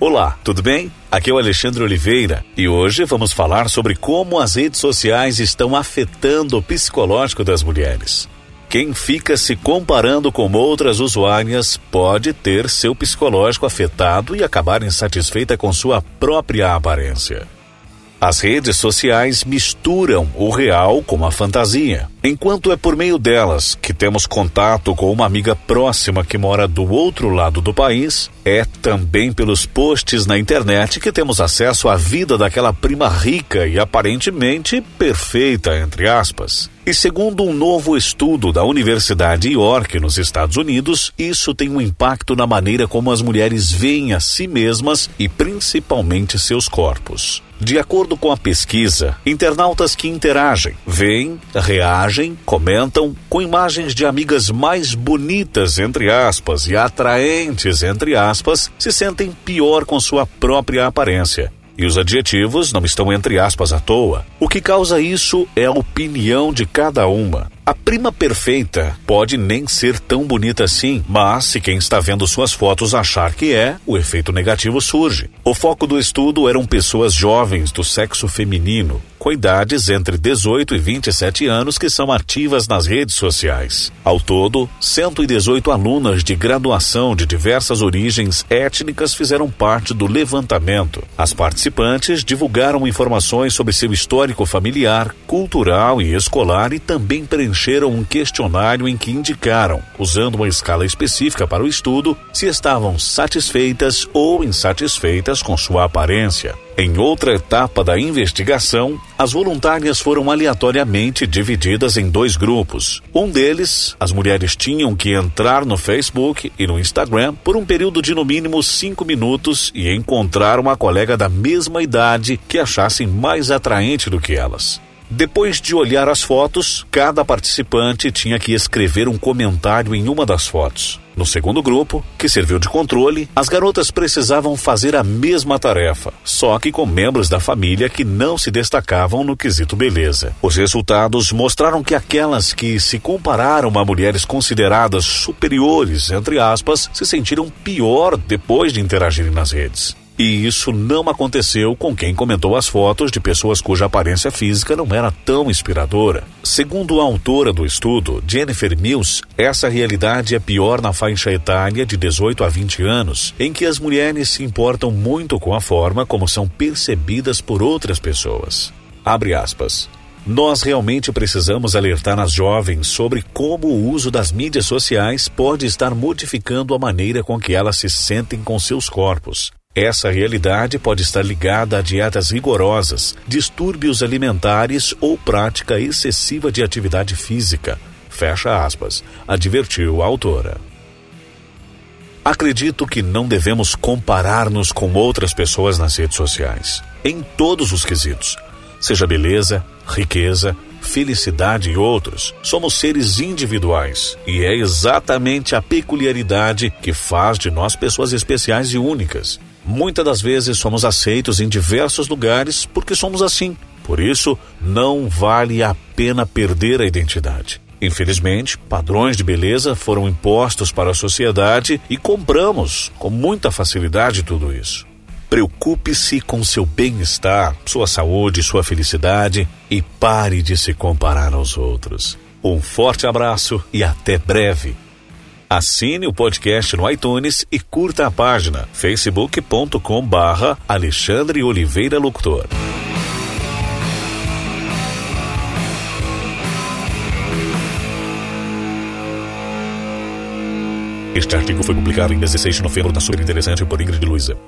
Olá, tudo bem? Aqui é o Alexandre Oliveira e hoje vamos falar sobre como as redes sociais estão afetando o psicológico das mulheres. Quem fica se comparando com outras usuárias pode ter seu psicológico afetado e acabar insatisfeita com sua própria aparência. As redes sociais misturam o real com a fantasia, enquanto é por meio delas que temos contato com uma amiga próxima que mora do outro lado do país, é também pelos posts na internet que temos acesso à vida daquela prima rica e aparentemente perfeita, entre aspas. E segundo um novo estudo da Universidade York, nos Estados Unidos, isso tem um impacto na maneira como as mulheres veem a si mesmas e principalmente seus corpos. De acordo com a pesquisa, internautas que interagem, veem, reagem, comentam com imagens de amigas mais bonitas, entre aspas, e atraentes, entre aspas, se sentem pior com sua própria aparência. E os adjetivos não estão entre aspas à toa. O que causa isso é a opinião de cada uma. A prima perfeita pode nem ser tão bonita assim, mas se quem está vendo suas fotos achar que é, o efeito negativo surge. O foco do estudo eram pessoas jovens do sexo feminino, com idades entre 18 e 27 anos que são ativas nas redes sociais. Ao todo, 118 alunas de graduação de diversas origens étnicas fizeram parte do levantamento. As participantes divulgaram informações sobre seu histórico familiar, cultural e escolar e também preencheram preencheram um questionário em que indicaram, usando uma escala específica para o estudo, se estavam satisfeitas ou insatisfeitas com sua aparência. Em outra etapa da investigação, as voluntárias foram aleatoriamente divididas em dois grupos. Um deles, as mulheres tinham que entrar no Facebook e no Instagram por um período de no mínimo cinco minutos e encontrar uma colega da mesma idade que achassem mais atraente do que elas. Depois de olhar as fotos, cada participante tinha que escrever um comentário em uma das fotos. No segundo grupo, que serviu de controle, as garotas precisavam fazer a mesma tarefa, só que com membros da família que não se destacavam no quesito beleza. Os resultados mostraram que aquelas que se compararam a mulheres consideradas superiores, entre aspas, se sentiram pior depois de interagirem nas redes. E isso não aconteceu com quem comentou as fotos de pessoas cuja aparência física não era tão inspiradora. Segundo a autora do estudo, Jennifer Mills, essa realidade é pior na faixa etária de 18 a 20 anos, em que as mulheres se importam muito com a forma como são percebidas por outras pessoas. Abre aspas. Nós realmente precisamos alertar as jovens sobre como o uso das mídias sociais pode estar modificando a maneira com que elas se sentem com seus corpos. Essa realidade pode estar ligada a dietas rigorosas, distúrbios alimentares ou prática excessiva de atividade física. Fecha aspas, advertiu a autora. Acredito que não devemos comparar-nos com outras pessoas nas redes sociais, em todos os quesitos, seja beleza, riqueza, felicidade e outros. Somos seres individuais e é exatamente a peculiaridade que faz de nós pessoas especiais e únicas. Muitas das vezes somos aceitos em diversos lugares porque somos assim. Por isso, não vale a pena perder a identidade. Infelizmente, padrões de beleza foram impostos para a sociedade e compramos com muita facilidade tudo isso. Preocupe-se com seu bem-estar, sua saúde, sua felicidade e pare de se comparar aos outros. Um forte abraço e até breve. Assine o podcast no iTunes e curta a página facebook.com barra Alexandre Oliveira Locutor. Este artigo foi publicado em 16 de novembro da Super Interessante por Ingrid Luiza.